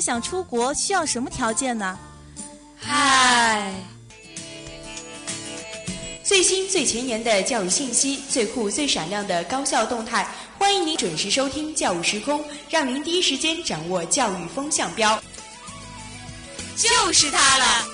果想出国，需要什么条件呢？嗨，最新最前沿的教育信息，最酷最闪亮的高校动态，欢迎您准时收听《教育时空》，让您第一时间掌握教育风向标。就是它了。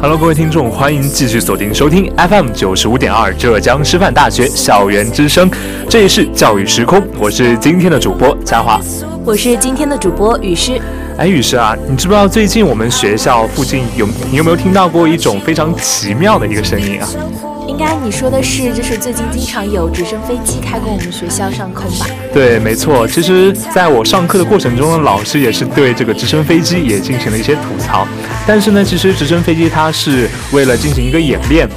Hello，各位听众，欢迎继续锁定收听 FM 九十五点二浙江师范大学校园之声，这里是教育时空，我是今天的主播嘉华，我是今天的主播雨诗。哎，雨诗啊，你知不知道最近我们学校附近有你有没有听到过一种非常奇妙的一个声音啊？应该你说的是，就是最近经常有直升飞机开过我们学校上空吧？对，没错。其实，在我上课的过程中呢，老师也是对这个直升飞机也进行了一些吐槽。但是呢，其实直升飞机它是为了进行一个演练，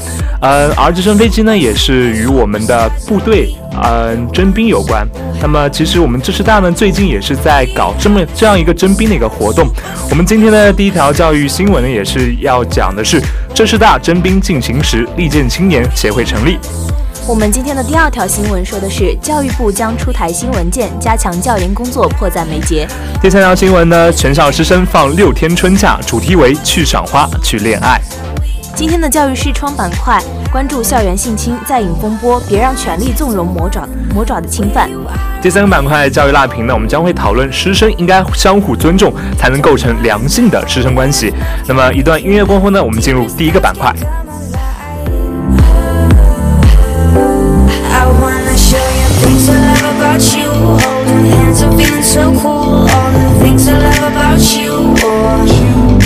呃，而直升飞机呢，也是与我们的部队。嗯，征兵有关。那么，其实我们浙师大呢，最近也是在搞这么这样一个征兵的一个活动。我们今天的第一条教育新闻呢，也是要讲的是浙师大征兵进行时，利剑青年协会成立。我们今天的第二条新闻说的是教育部将出台新文件，加强教研工作迫在眉睫。第三条新闻呢，全校师生放六天春假，主题为去赏花，去恋爱。今天的教育视窗板块关注校园性侵再引风波，别让权力纵容魔爪魔爪的侵犯。第三个板块教育辣评呢，我们将会讨论师生应该相互尊重，才能构成良性的师生关系。那么一段音乐过后呢，我们进入第一个板块。things I love about you Holding hands, and feeling so cool. All the things I love about you oh.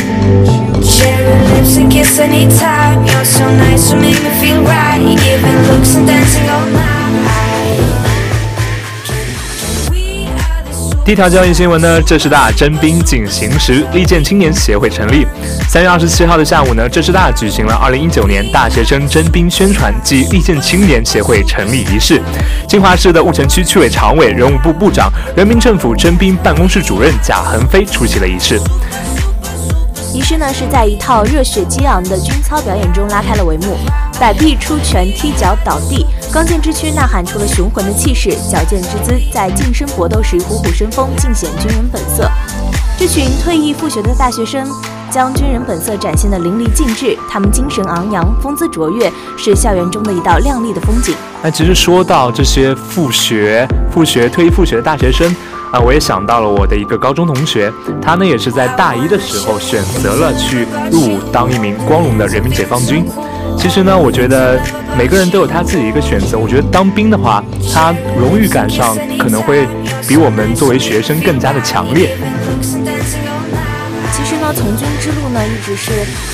Cherry lips and kiss anytime. You're so nice, you make me feel right. Giving looks and dancing all night. 第一条交易新闻呢，浙师大征兵进行时，利剑青年协会成立。三月二十七号的下午呢，浙师大举行了二零一九年大学生征兵宣传暨利剑青年协会成立仪式。金华市的婺城区区委常委、人武部部长、人民政府征兵办公室主任贾恒飞出席了仪式。仪式呢是在一套热血激昂的军操表演中拉开了帷幕，摆臂出拳、踢脚倒地，刚健之躯呐喊出了雄浑的气势，矫健之姿在近身搏斗时虎虎生风，尽显军人本色。这群退役复学的大学生将军人本色展现的淋漓尽致，他们精神昂扬，风姿卓越，是校园中的一道亮丽的风景。那其实说到这些复学、复学、退役复学的大学生。啊，我也想到了我的一个高中同学，他呢也是在大一的时候选择了去入伍当一名光荣的人民解放军。其实呢，我觉得每个人都有他自己一个选择。我觉得当兵的话，他荣誉感上可能会比我们作为学生更加的强烈。呢，从军之路呢，一直是，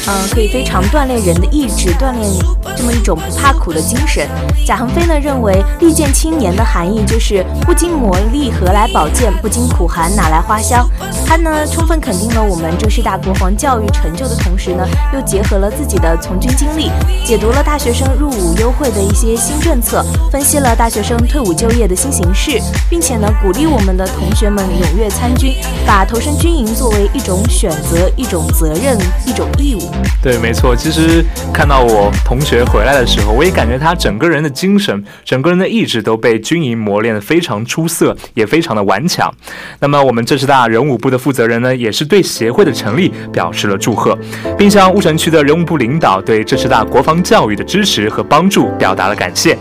嗯，可以非常锻炼人的意志，锻炼这么一种不怕苦的精神。贾恒飞呢认为，利剑青年的含义就是不经磨砺何来宝剑，不经苦寒哪来花香。他呢充分肯定了我们浙师大国防教育成就的同时呢，又结合了自己的从军经历，解读了大学生入伍优惠的一些新政策，分析了大学生退伍就业的新形势，并且呢鼓励我们的同学们踊跃参军，把投身军营作为一种选择。一种责任，一种义务。对，没错。其实看到我同学回来的时候，我也感觉他整个人的精神，整个人的意志都被军营磨练得非常出色，也非常的顽强。那么，我们浙师大人武部的负责人呢，也是对协会的成立表示了祝贺，并向婺城区的人武部领导对浙师大国防教育的支持和帮助表达了感谢。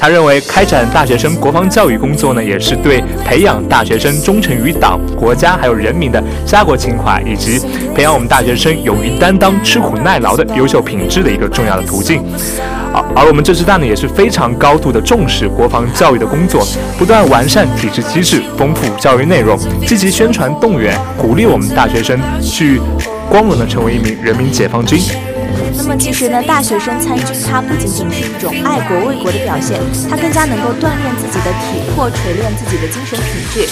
他认为，开展大学生国防教育工作呢，也是对培养大学生忠诚于党、国家还有人民的家国情怀，以及培养我们大学生勇于担当、吃苦耐劳的优秀品质的一个重要的途径。而而我们这支大呢，也是非常高度的重视国防教育的工作，不断完善体制机制，丰富教育内容，积极宣传动员，鼓励我们大学生去光荣的成为一名人民解放军。那么其实呢，大学生参军，它不仅仅是一种爱国为国的表现，它更加能够锻炼自己的体魄，锤炼自己的精神品质。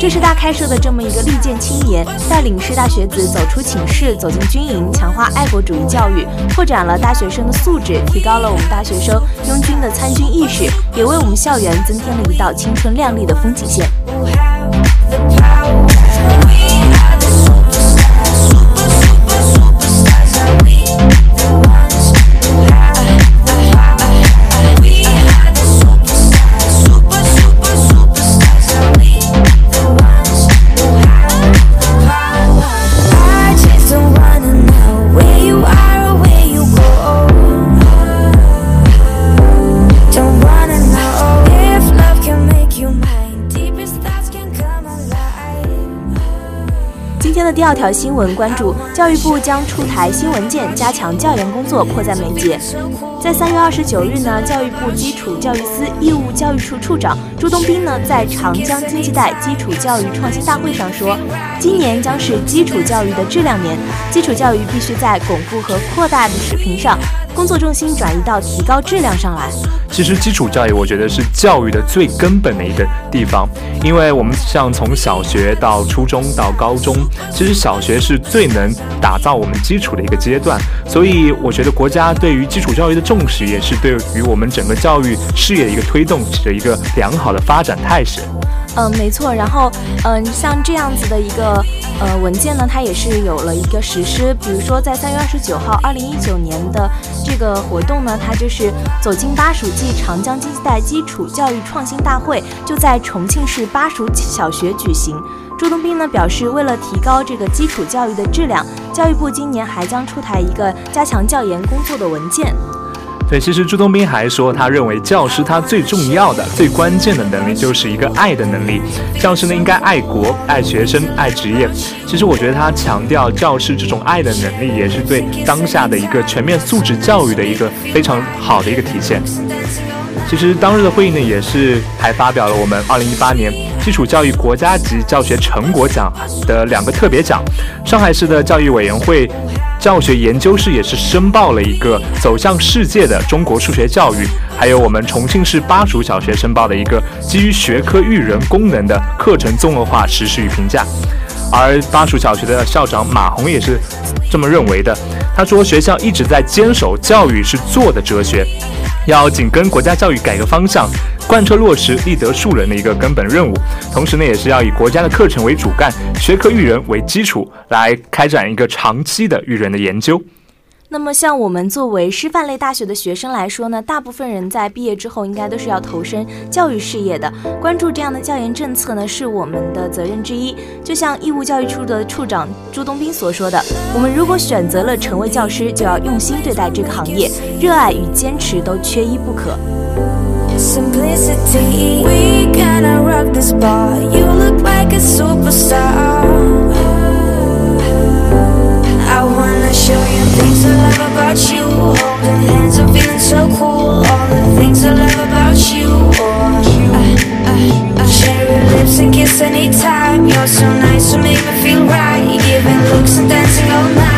这是大开设的这么一个利剑青年，带领师大学子走出寝室，走进军营，强化爱国主义教育，拓展了大学生的素质，提高了我们大学生拥军的参军意识，也为我们校园增添了一道青春亮丽的风景线。二条新闻，关注教育部将出台新文件，加强教研工作，迫在眉睫。在三月二十九日呢，教育部基础教育司义务教育处处长朱东斌呢，在长江经济带基础教育创新大会上说，今年将是基础教育的质量年，基础教育必须在巩固和扩大的水平上。工作重心转移到提高质量上来。其实基础教育，我觉得是教育的最根本的一个地方，因为我们像从小学到初中到高中，其实小学是最能打造我们基础的一个阶段，所以我觉得国家对于基础教育的重视，也是对于我们整个教育事业的一个推动起着一个良好的发展态势。嗯，没错。然后，嗯，像这样子的一个呃文件呢，它也是有了一个实施。比如说，在三月二十九号，二零一九年的这个活动呢，它就是走进巴蜀暨长江经济带基础教育创新大会，就在重庆市巴蜀小学举行。朱东斌呢表示，为了提高这个基础教育的质量，教育部今年还将出台一个加强教研工作的文件。对，其实朱东斌还说，他认为教师他最重要的、最关键的能力就是一个爱的能力。教师呢，应该爱国、爱学生、爱职业。其实我觉得他强调教师这种爱的能力，也是对当下的一个全面素质教育的一个非常好的一个体现。其实当日的会议呢，也是还发表了我们二零一八年基础教育国家级教学成果奖的两个特别奖。上海市的教育委员会。教学研究室也是申报了一个走向世界的中国数学教育，还有我们重庆市巴蜀小学申报的一个基于学科育人功能的课程综合化实施与评价。而巴蜀小学的校长马红也是这么认为的，他说学校一直在坚守教育是做的哲学，要紧跟国家教育改革方向。贯彻落实立德树人的一个根本任务，同时呢，也是要以国家的课程为主干，学科育人为基础，来开展一个长期的育人的研究。那么，像我们作为师范类大学的学生来说呢，大部分人在毕业之后，应该都是要投身教育事业的。关注这样的教研政策呢，是我们的责任之一。就像义务教育处的处长朱东斌所说的，我们如果选择了成为教师，就要用心对待这个行业，热爱与坚持都缺一不可。simplicity. We kinda rock this bar. You look like a superstar. Things I love about you. Holding hands, I'm feeling so cool. All the things I love about you. I, I, I share your lips and kiss anytime. You're so nice, so make me feel right. Giving looks and dancing all night.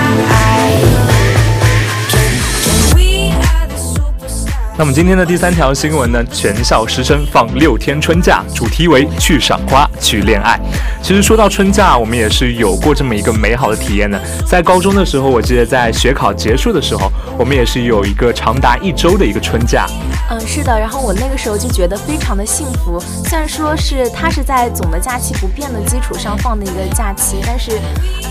那么今天的第三条新闻呢？全校师生放六天春假，主题为去赏花、去恋爱。其实说到春假，我们也是有过这么一个美好的体验的。在高中的时候，我记得在学考结束的时候，我们也是有一个长达一周的一个春假。嗯，是的。然后我那个时候就觉得非常的幸福。虽然说是它是在总的假期不变的基础上放的一个假期，但是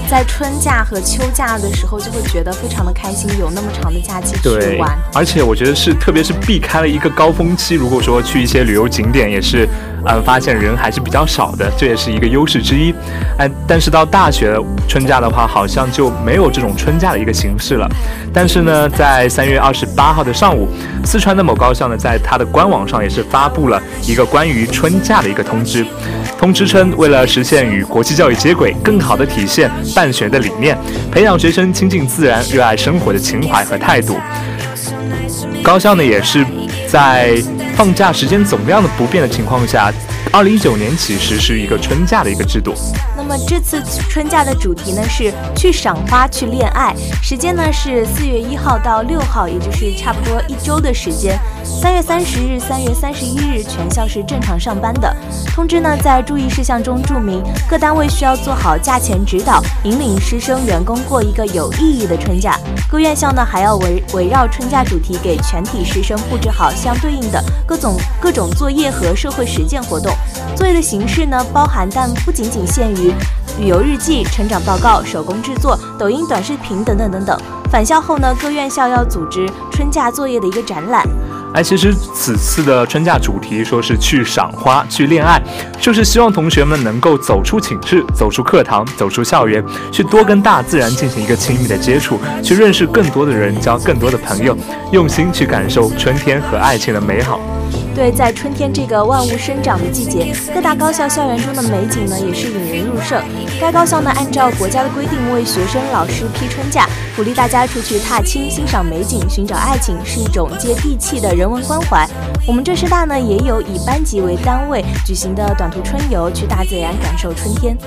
在春假和秋假的时候就会觉得非常的开心，有那么长的假期去玩。而且我觉得是，特别是。避开了一个高峰期，如果说去一些旅游景点，也是，嗯，发现人还是比较少的，这也是一个优势之一。哎，但是到大学春假的话，好像就没有这种春假的一个形式了。但是呢，在三月二十八号的上午，四川的某高校呢，在它的官网上也是发布了一个关于春假的一个通知。通知称，为了实现与国际教育接轨，更好地体现办学的理念，培养学生亲近自然、热爱生活的情怀和态度。高校呢，也是在放假时间总量的不变的情况下，二零一九年起实施一个春假的一个制度。那么这次春假的主题呢是去赏花去恋爱，时间呢是四月一号到六号，也就是差不多一周的时间。三月三十日、三月三十一日全校是正常上班的。通知呢在注意事项中注明，各单位需要做好假前指导，引领师生员工过一个有意义的春假。各院校呢还要围围绕春假主题，给全体师生布置好相对应的各种各种作业和社会实践活动。作业的形式呢包含，但不仅仅限于旅游日记、成长报告、手工制作、抖音短视频等等等等。返校后呢，各院校要组织春假作业的一个展览。哎，其实此次的春假主题说是去赏花、去恋爱，就是希望同学们能够走出寝室、走出课堂、走出校园，去多跟大自然进行一个亲密的接触，去认识更多的人，交更多的朋友，用心去感受春天和爱情的美好。对，在春天这个万物生长的季节，各大高校校园中的美景呢，也是引人入胜。该高校呢，按照国家的规定，为学生、老师批春假，鼓励大家出去踏青、欣赏美景、寻找爱情，是一种接地气的人文关怀。我们浙师大呢，也有以班级为单位举行的短途春游，去大自然感受春天。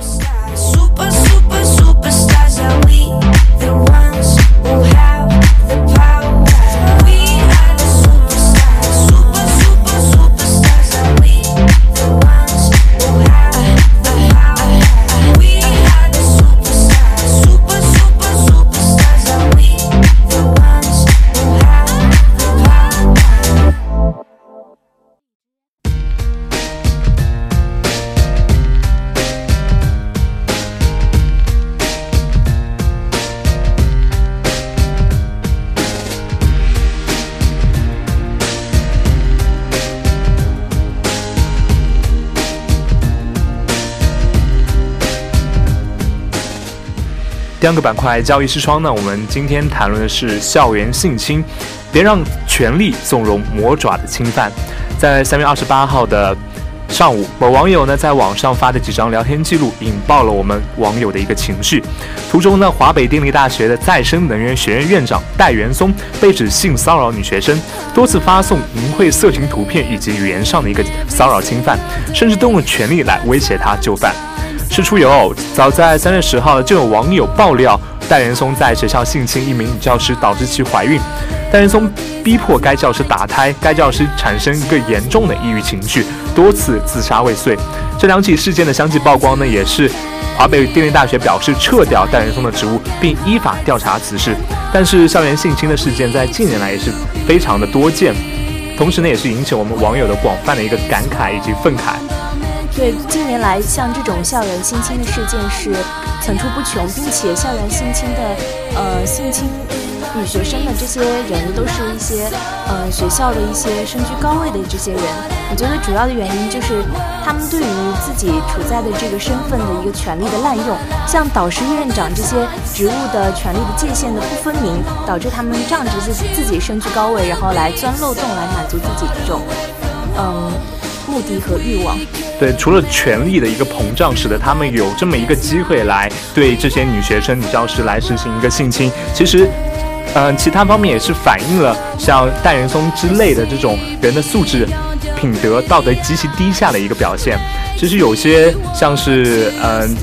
第二个板块交易视窗呢，我们今天谈论的是校园性侵，别让权力纵容魔爪的侵犯。在三月二十八号的上午，某网友呢在网上发的几张聊天记录，引爆了我们网友的一个情绪。图中呢，华北电力大学的再生能源学院院长戴元松被指性骚扰女学生，多次发送淫秽色情图片以及语言上的一个骚扰侵犯，甚至动用权力来威胁她就范。事出有偶，早在三月十号就有网友爆料戴元松在学校性侵一名女教师，导致其怀孕。戴元松逼迫该教师打胎，该教师产生一个严重的抑郁情绪，多次自杀未遂。这两起事件的相继曝光呢，也是华北电力大学表示撤掉戴元松的职务，并依法调查此事。但是校园性侵的事件在近年来也是非常的多见，同时呢，也是引起我们网友的广泛的一个感慨以及愤慨。对，近年来像这种校园性侵的事件是层出不穷，并且校园性侵的，呃，性侵女学生的这些人都是一些，呃，学校的一些身居高位的这些人。我觉得主要的原因就是他们对于自己处在的这个身份的一个权利的滥用，像导师、院长这些职务的权利的界限的不分明，导致他们仗着自己自己身居高位，然后来钻漏洞来满足自己这种，嗯。目的和欲望，对，除了权力的一个膨胀，使得他们有这么一个机会来对这些女学生、女教师来实行一个性侵。其实，嗯，其他方面也是反映了像戴元松之类的这种人的素质、品德、道德极其低下的一个表现。其实有些像是，嗯，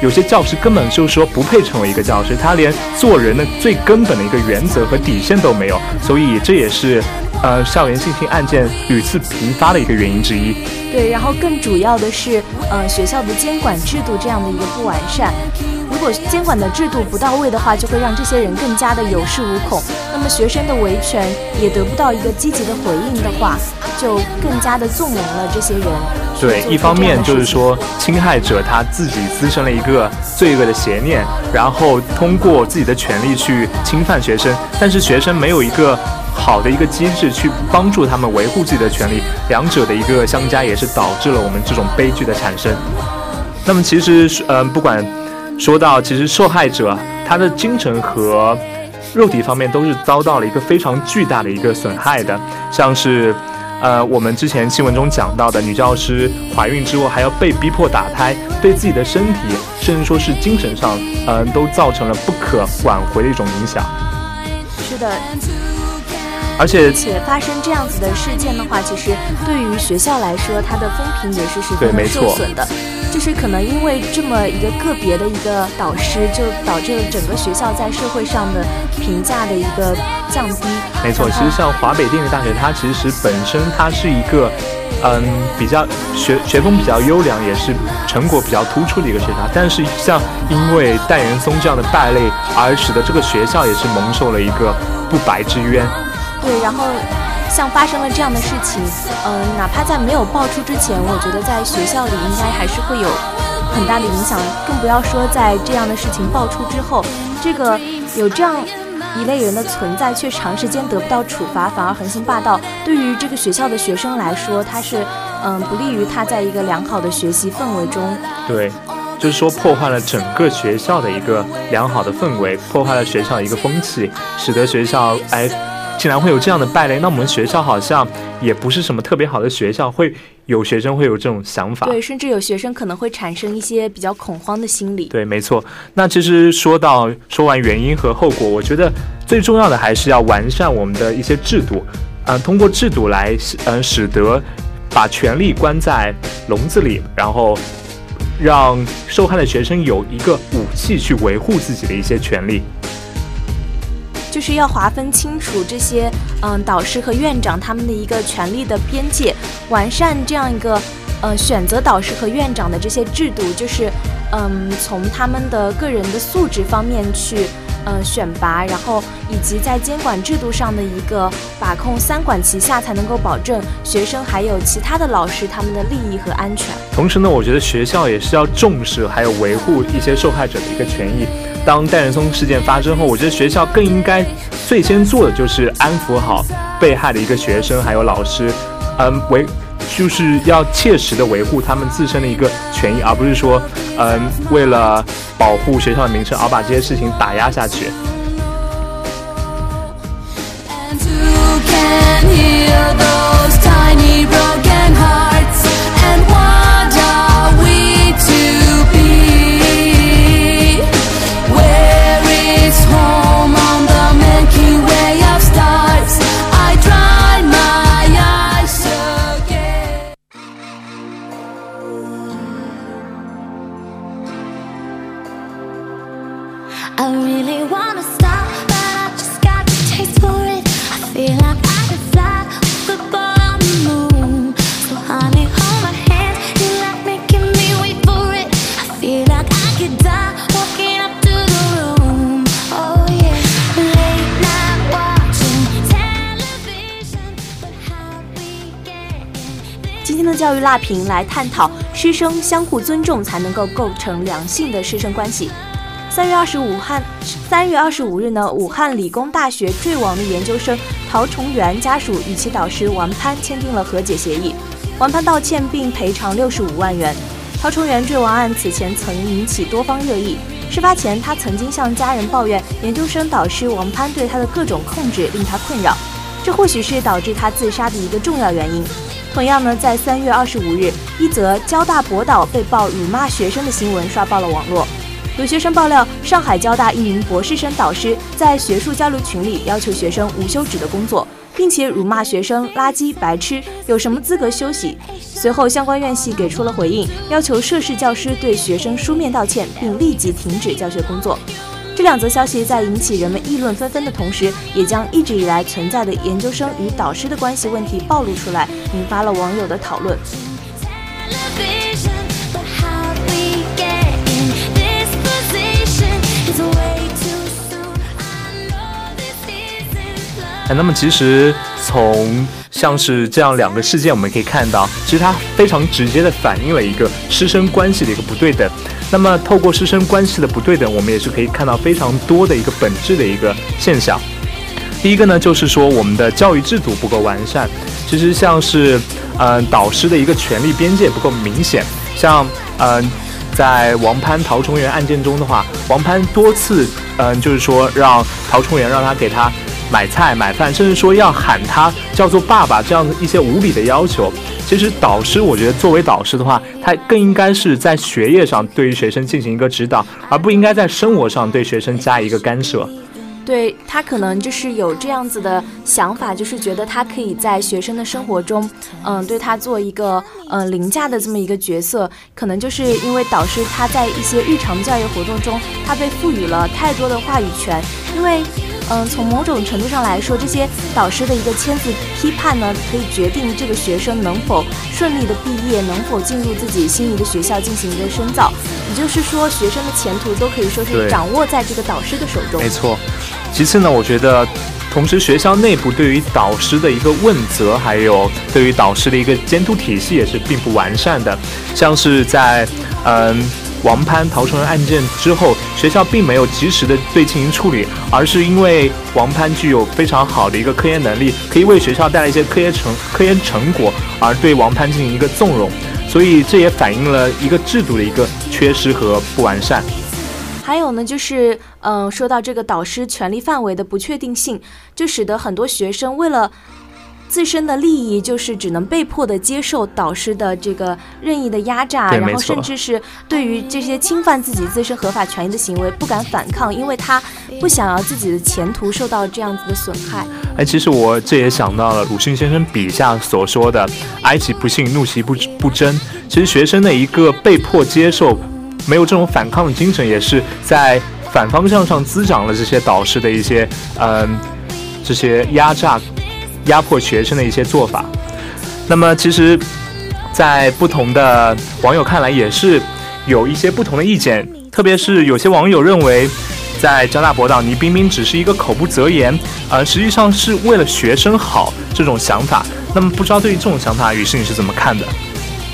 有些教师根本就是说不配成为一个教师，他连做人的最根本的一个原则和底线都没有，所以这也是。呃，校园性侵案件屡次频发的一个原因之一。对，然后更主要的是，呃，学校的监管制度这样的一个不完善。如果监管的制度不到位的话，就会让这些人更加的有恃无恐。那么学生的维权也得不到一个积极的回应的话，就更加的纵容了这些人。对，一方面就是说，侵害者他自己滋生了一个罪恶的邪念，然后通过自己的权利去侵犯学生，但是学生没有一个。好的一个机制去帮助他们维护自己的权利，两者的一个相加也是导致了我们这种悲剧的产生。那么其实，嗯，不管说到其实受害者他的精神和肉体方面都是遭到了一个非常巨大的一个损害的，像是呃我们之前新闻中讲到的女教师怀孕之后还要被逼迫打胎，对自己的身体甚至说是精神上，嗯，都造成了不可挽回的一种影响。是的。而且且发生这样子的事件的话，其实对于学校来说，它的风评也是十分的受损的。就是可能因为这么一个个别的一个导师，就导致了整个学校在社会上的评价的一个降低。没错，其实像华北电力大学，它其实本身它是一个嗯比较学学风比较优良，也是成果比较突出的一个学校。但是像因为戴元松这样的败类，而使得这个学校也是蒙受了一个不白之冤。对，然后像发生了这样的事情，嗯，哪怕在没有爆出之前，我觉得在学校里应该还是会有很大的影响，更不要说在这样的事情爆出之后，这个有这样一类人的存在，却长时间得不到处罚，反而横行霸道，对于这个学校的学生来说，他是嗯不利于他在一个良好的学习氛围中。对，就是说破坏了整个学校的一个良好的氛围，破坏了学校一个风气，使得学校哎。竟然会有这样的败类，那我们学校好像也不是什么特别好的学校，会有学生会有这种想法。对，甚至有学生可能会产生一些比较恐慌的心理。对，没错。那其实说到说完原因和后果，我觉得最重要的还是要完善我们的一些制度，嗯，通过制度来，嗯，使得把权力关在笼子里，然后。让受害的学生有一个武器去维护自己的一些权利，就是要划分清楚这些嗯导师和院长他们的一个权利的边界，完善这样一个呃选择导师和院长的这些制度，就是嗯从他们的个人的素质方面去。嗯，选拔，然后以及在监管制度上的一个把控，三管齐下才能够保证学生还有其他的老师他们的利益和安全。同时呢，我觉得学校也是要重视还有维护一些受害者的一个权益。当戴仁松事件发生后，我觉得学校更应该最先做的就是安抚好被害的一个学生还有老师，嗯，维。就是要切实的维护他们自身的一个权益，而不是说，嗯，为了保护学校的名声而把这些事情打压下去。教育辣评来探讨师生相互尊重才能够构成良性的师生关系。三月二十五汉，三月二十五日呢，武汉理工大学坠亡的研究生陶崇元家属与其导师王攀签订了和解协议，王攀道歉并赔偿六十五万元。陶崇元坠亡案此前曾引起多方热议，事发前他曾经向家人抱怨研究生导师王攀对他的各种控制令他困扰，这或许是导致他自杀的一个重要原因。同样呢，在三月二十五日，一则交大博导被曝辱骂学生的新闻刷爆了网络。有学生爆料，上海交大一名博士生导师在学术交流群里要求学生无休止的工作，并且辱骂学生垃圾、白痴，有什么资格休息？随后，相关院系给出了回应，要求涉事教师对学生书面道歉，并立即停止教学工作。这两则消息在引起人们议论纷纷的同时，也将一直以来存在的研究生与导师的关系问题暴露出来，引发了网友的讨论。哎，那么其实从像是这样两个事件，我们可以看到，其实它非常直接的反映了一个师生关系的一个不对等。那么，透过师生关系的不对等，我们也是可以看到非常多的一个本质的一个现象。第一个呢，就是说我们的教育制度不够完善。其实像是，嗯，导师的一个权利边界不够明显。像，嗯，在王攀陶崇元案件中的话，王攀多次，嗯，就是说让陶崇元让他给他。买菜买饭，甚至说要喊他叫做爸爸，这样的一些无理的要求，其实导师，我觉得作为导师的话，他更应该是在学业上对于学生进行一个指导，而不应该在生活上对学生加一个干涉。对他可能就是有这样子的想法，就是觉得他可以在学生的生活中，嗯，对他做一个嗯凌驾的这么一个角色，可能就是因为导师他在一些日常教育活动中，他被赋予了太多的话语权，因为。嗯，从某种程度上来说，这些导师的一个签字批判呢，可以决定这个学生能否顺利的毕业，能否进入自己心仪的学校进行一个深造。也就是说，学生的前途都可以说是掌握在这个导师的手中。没错。其次呢，我觉得，同时学校内部对于导师的一个问责，还有对于导师的一个监督体系也是并不完善的。像是在，嗯。王攀逃生案件之后，学校并没有及时的对进行处理，而是因为王攀具有非常好的一个科研能力，可以为学校带来一些科研成科研成果，而对王攀进行一个纵容，所以这也反映了一个制度的一个缺失和不完善。还有呢，就是嗯，说到这个导师权力范围的不确定性，就使得很多学生为了。自身的利益就是只能被迫的接受导师的这个任意的压榨，然后甚至是对于这些侵犯自己自身合法权益的行为不敢反抗，因为他不想要自己的前途受到这样子的损害。哎，其实我这也想到了鲁迅先生笔下所说的“哀其不幸，怒其不不争”。其实学生的一个被迫接受，没有这种反抗的精神，也是在反方向上滋长了这些导师的一些嗯这些压榨。压迫学生的一些做法，那么其实，在不同的网友看来，也是有一些不同的意见。特别是有些网友认为，在张大博导，倪冰冰只是一个口不择言，而实际上是为了学生好这种想法。那么，不知道对于这种想法，于是你是怎么看的？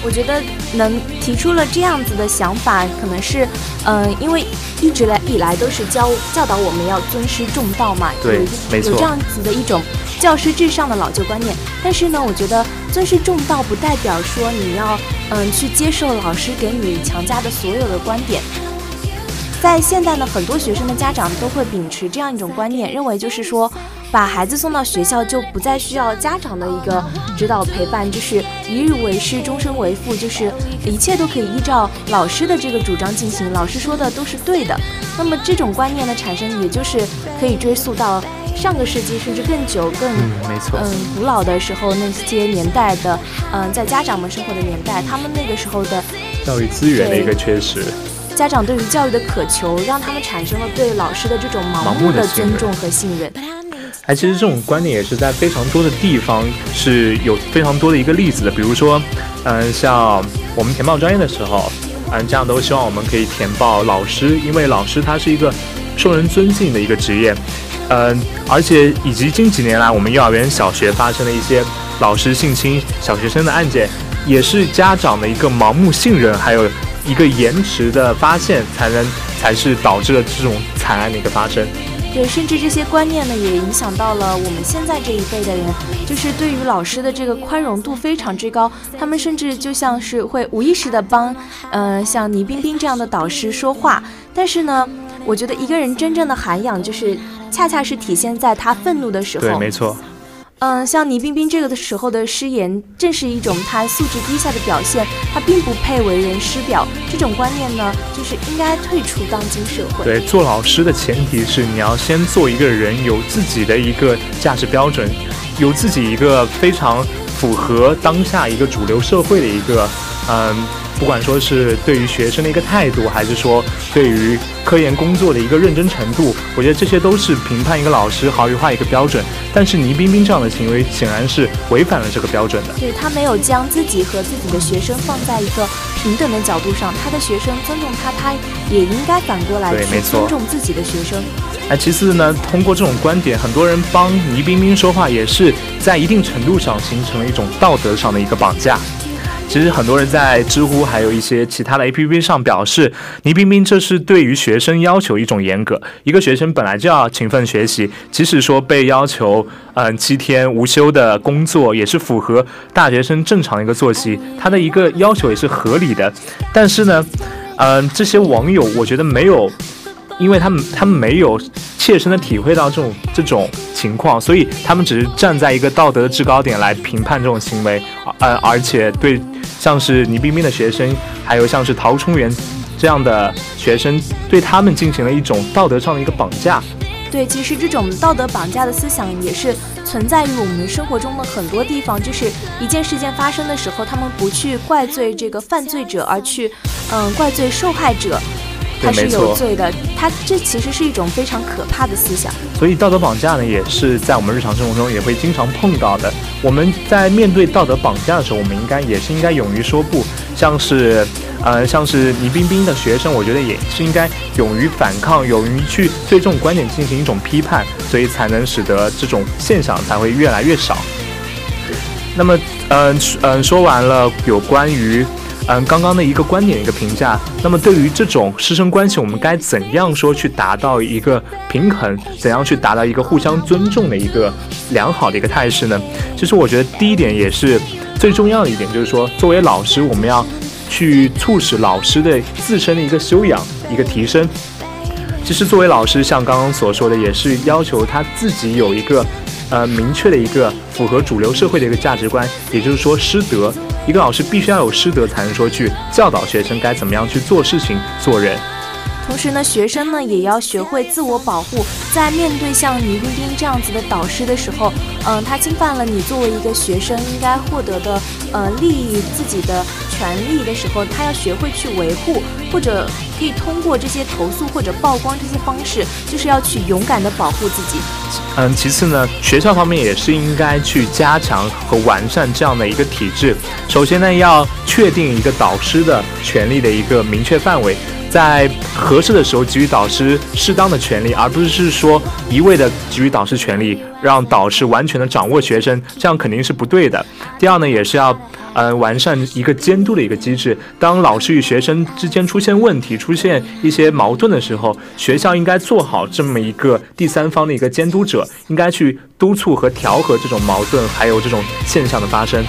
我觉得能提出了这样子的想法，可能是，嗯，因为一直来以来都是教教导我们要尊师重道嘛，对，没错，有这样子的一种教师至上的老旧观念。但是呢，我觉得尊师重道不代表说你要，嗯，去接受老师给你强加的所有的观点。在现在呢，很多学生的家长都会秉持这样一种观念，认为就是说。把孩子送到学校就不再需要家长的一个指导陪伴，就是一日为师，终身为父，就是一切都可以依照老师的这个主张进行，老师说的都是对的。那么这种观念的产生，也就是可以追溯到上个世纪甚至更久、更没错，嗯，古老的时候那些年代的，嗯，在家长们生活的年代，他们那个时候的教育资源的一个缺失，家长对于教育的渴求，让他们产生了对老师的这种盲目的尊重和信任。哎，其实这种观点也是在非常多的地方是有非常多的一个例子的。比如说，嗯，像我们填报专业的时候，嗯，家长都希望我们可以填报老师，因为老师他是一个受人尊敬的一个职业。嗯，而且以及近几年来我们幼儿园、小学发生的一些老师性侵小学生的案件，也是家长的一个盲目信任，还有一个延迟的发现，才能才是导致了这种惨案的一个发生。对，甚至这些观念呢，也影响到了我们现在这一辈的人，就是对于老师的这个宽容度非常之高。他们甚至就像是会无意识的帮，呃，像倪冰冰这样的导师说话。但是呢，我觉得一个人真正的涵养，就是恰恰是体现在他愤怒的时候。对，没错。嗯，像倪冰冰这个的时候的失言，正是一种她素质低下的表现。她并不配为人师表，这种观念呢，就是应该退出当今社会。对，做老师的前提是你要先做一个人，有自己的一个价值标准，有自己一个非常符合当下一个主流社会的一个，嗯。不管说是对于学生的一个态度，还是说对于科研工作的一个认真程度，我觉得这些都是评判一个老师好与坏一个标准。但是倪冰冰这样的行为显然是违反了这个标准的。对他没有将自己和自己的学生放在一个平等的角度上，他的学生尊重他，他也应该反过来去尊重自己的学生。哎，其次呢，通过这种观点，很多人帮倪冰冰说话，也是在一定程度上形成了一种道德上的一个绑架。其实很多人在知乎还有一些其他的 APP 上表示，倪冰冰这是对于学生要求一种严格。一个学生本来就要勤奋学习，即使说被要求嗯七天无休的工作，也是符合大学生正常的一个作息，他的一个要求也是合理的。但是呢，嗯，这些网友我觉得没有。因为他们他们没有切身的体会到这种这种情况，所以他们只是站在一个道德的制高点来评判这种行为，呃，而且对像是倪冰冰的学生，还有像是陶冲元这样的学生，对他们进行了一种道德上的一个绑架。对，其实这种道德绑架的思想也是存在于我们生活中的很多地方，就是一件事件发生的时候，他们不去怪罪这个犯罪者，而去嗯怪罪受害者。他是有罪的，他这其实是一种非常可怕的思想。所以道德绑架呢，也是在我们日常生活中也会经常碰到的。我们在面对道德绑架的时候，我们应该也是应该勇于说不。像是，呃，像是倪冰冰的学生，我觉得也是应该勇于反抗，勇于去对这种观点进行一种批判，所以才能使得这种现象才会越来越少。那么，嗯嗯，说完了有关于。嗯，刚刚的一个观点，一个评价。那么，对于这种师生关系，我们该怎样说去达到一个平衡？怎样去达到一个互相尊重的一个良好的一个态势呢？其实，我觉得第一点也是最重要的一点，就是说，作为老师，我们要去促使老师的自身的一个修养、一个提升。其实作为老师，像刚刚所说的，也是要求他自己有一个，呃，明确的一个符合主流社会的一个价值观，也就是说师德。一个老师必须要有师德，才能说去教导学生该怎么样去做事情、做人。同时呢，学生呢也要学会自我保护，在面对像倪冰冰这样子的导师的时候，嗯，他侵犯了你作为一个学生应该获得的，呃，利益自己的权利的时候，他要学会去维护，或者可以通过这些投诉或者曝光这些方式，就是要去勇敢的保护自己。嗯，其次呢，学校方面也是应该去加强和完善这样的一个体制。首先呢，要确定一个导师的权利的一个明确范围。在合适的时候给予导师适当的权利，而不是说一味的给予导师权利，让导师完全的掌握学生，这样肯定是不对的。第二呢，也是要，呃，完善一个监督的一个机制。当老师与学生之间出现问题、出现一些矛盾的时候，学校应该做好这么一个第三方的一个监督者，应该去督促和调和这种矛盾，还有这种现象的发生。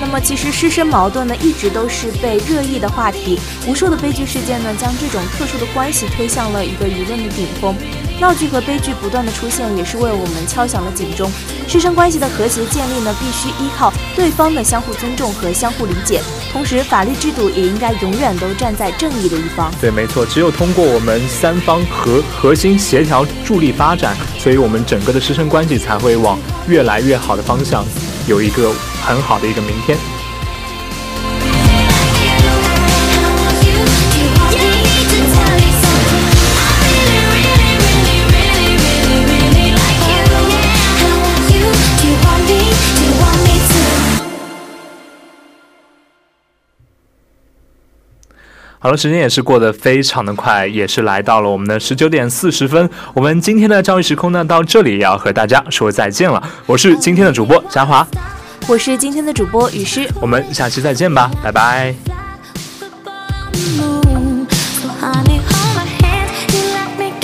那么，其实师生矛盾呢，一直都是被热议的话题。无数的悲剧事件呢，将这种特殊的关系推向了一个舆论的顶峰。闹剧和悲剧不断的出现，也是为我们敲响了警钟。师生关系的和谐建立呢，必须依靠对方的相互尊重和相互理解。同时，法律制度也应该永远都站在正义的一方。对，没错，只有通过我们三方核核心协调助力发展，所以我们整个的师生关系才会往越来越好的方向。有一个很好的一个明天。好了，时间也是过得非常的快，也是来到了我们的十九点四十分。我们今天的教育时空呢，到这里也要和大家说再见了。我是今天的主播嘉华，我是今天的主播雨诗，我们下期再见吧，拜拜。